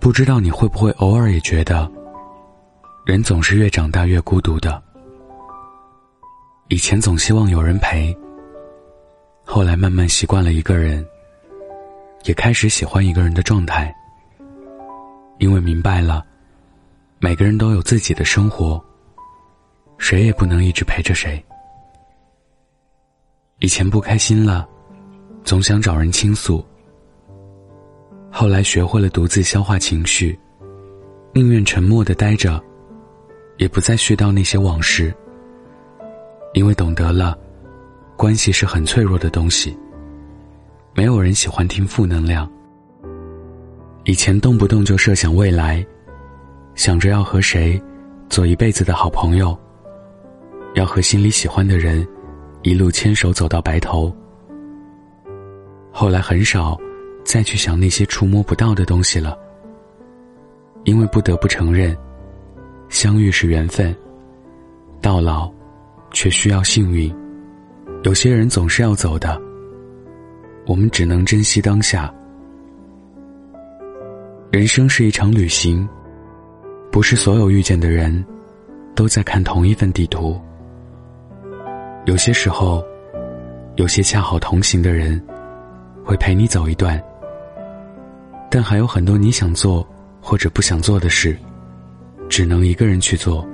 不知道你会不会偶尔也觉得，人总是越长大越孤独的。以前总希望有人陪，后来慢慢习惯了一个人，也开始喜欢一个人的状态。因为明白了，每个人都有自己的生活，谁也不能一直陪着谁。以前不开心了，总想找人倾诉。后来学会了独自消化情绪，宁愿沉默的待着，也不再絮叨那些往事。因为懂得了，关系是很脆弱的东西。没有人喜欢听负能量。以前动不动就设想未来，想着要和谁做一辈子的好朋友，要和心里喜欢的人一路牵手走到白头。后来很少。再去想那些触摸不到的东西了，因为不得不承认，相遇是缘分，到老，却需要幸运。有些人总是要走的，我们只能珍惜当下。人生是一场旅行，不是所有遇见的人，都在看同一份地图。有些时候，有些恰好同行的人，会陪你走一段。但还有很多你想做或者不想做的事，只能一个人去做。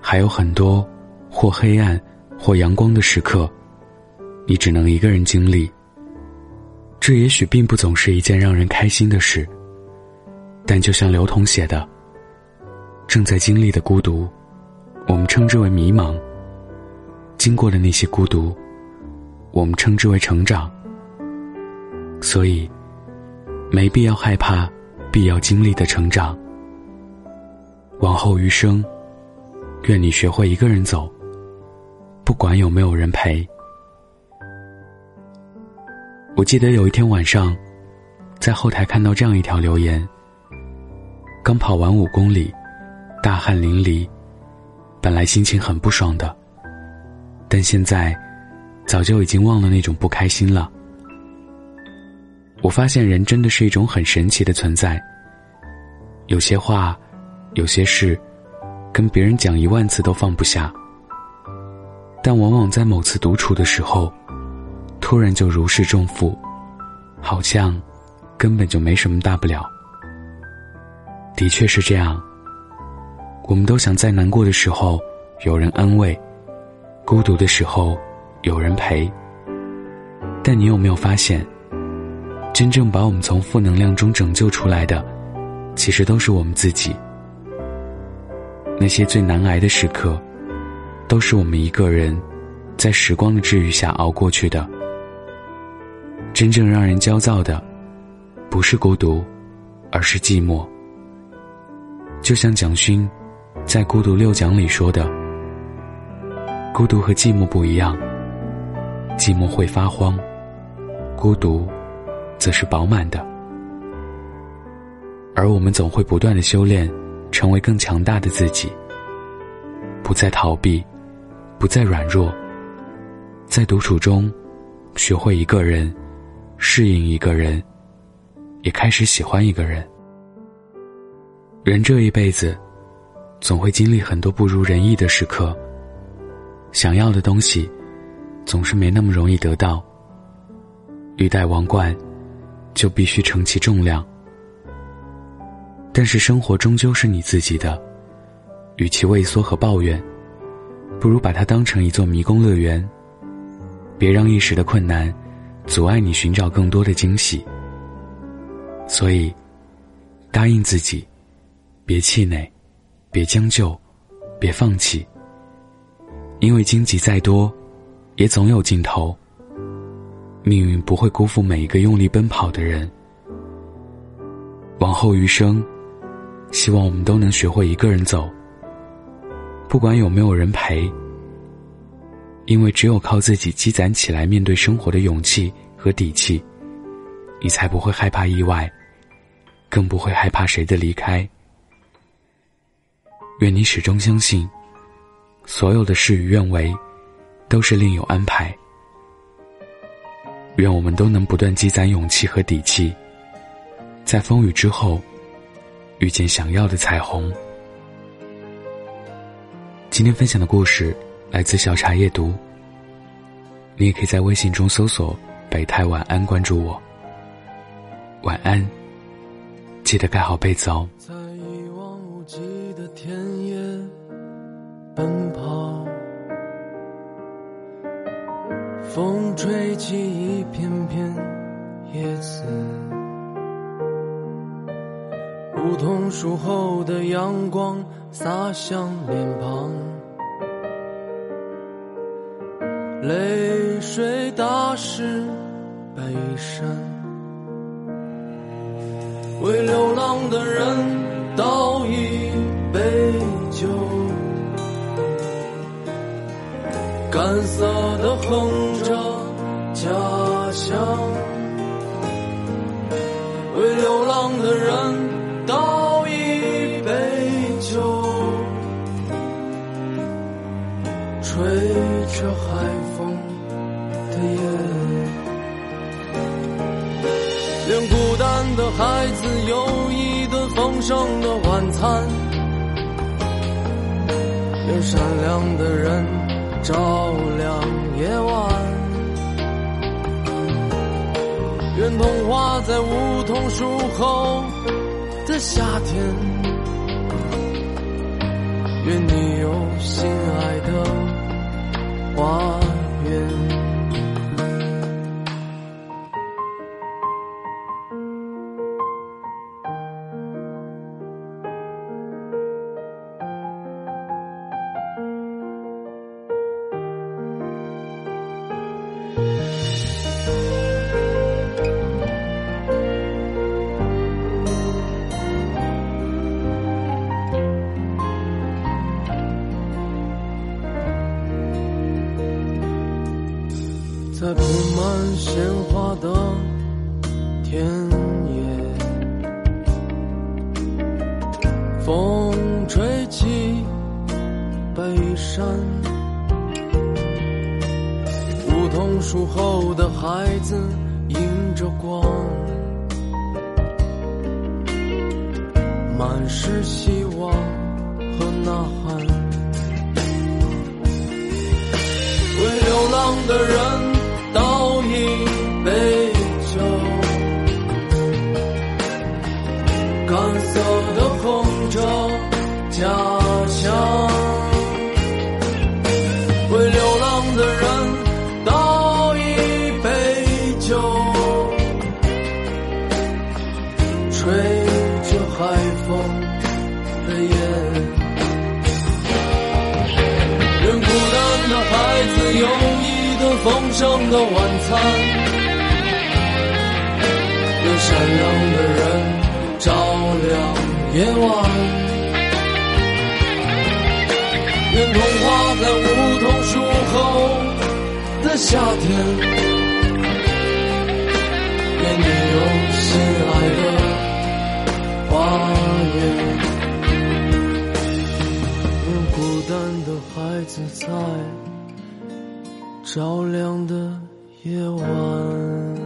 还有很多或黑暗或阳光的时刻，你只能一个人经历。这也许并不总是一件让人开心的事，但就像刘同写的：“正在经历的孤独，我们称之为迷茫；经过的那些孤独，我们称之为成长。”所以。没必要害怕必要经历的成长。往后余生，愿你学会一个人走，不管有没有人陪。我记得有一天晚上，在后台看到这样一条留言：刚跑完五公里，大汗淋漓，本来心情很不爽的，但现在早就已经忘了那种不开心了。我发现人真的是一种很神奇的存在。有些话，有些事，跟别人讲一万次都放不下，但往往在某次独处的时候，突然就如释重负，好像根本就没什么大不了。的确是这样。我们都想在难过的时候有人安慰，孤独的时候有人陪。但你有没有发现？真正把我们从负能量中拯救出来的，其实都是我们自己。那些最难挨的时刻，都是我们一个人，在时光的治愈下熬过去的。真正让人焦躁的，不是孤独，而是寂寞。就像蒋勋在《孤独六讲》里说的：“孤独和寂寞不一样，寂寞会发慌，孤独。”则是饱满的，而我们总会不断的修炼，成为更强大的自己。不再逃避，不再软弱，在独处中，学会一个人，适应一个人，也开始喜欢一个人。人这一辈子，总会经历很多不如人意的时刻。想要的东西，总是没那么容易得到。欲戴王冠。就必须承其重量，但是生活终究是你自己的，与其畏缩和抱怨，不如把它当成一座迷宫乐园。别让一时的困难阻碍你寻找更多的惊喜。所以，答应自己，别气馁，别将就，别放弃，因为荆棘再多，也总有尽头。命运不会辜负每一个用力奔跑的人。往后余生，希望我们都能学会一个人走，不管有没有人陪。因为只有靠自己积攒起来面对生活的勇气和底气，你才不会害怕意外，更不会害怕谁的离开。愿你始终相信，所有的事与愿违，都是另有安排。愿我们都能不断积攒勇气和底气，在风雨之后，遇见想要的彩虹。今天分享的故事来自小茶夜读。你也可以在微信中搜索“北太晚安”，关注我。晚安，记得盖好被子哦。吹起一片片叶子，梧桐树后的阳光洒向脸庞，泪水打湿背身。为流浪的人倒影干涩的哼着家乡。为流浪的人倒一杯酒，吹着海风的夜。连孤单的孩子有一顿丰盛的晚餐，愿善良的人照亮夜晚，愿童话在梧桐树后的夏天，愿你有心爱的花园。在铺满鲜花的田野，风吹起北山，梧桐树后的孩子迎着光，满是希望和呐喊，为流浪的人。家乡，为流浪的人倒一杯酒，吹着海风的夜。愿孤单的孩子有一顿丰盛的晚餐，愿善良的人照亮夜晚。愿童话在梧桐树后的夏天，愿你有心爱的花园。愿孤单的孩子在照亮的夜晚。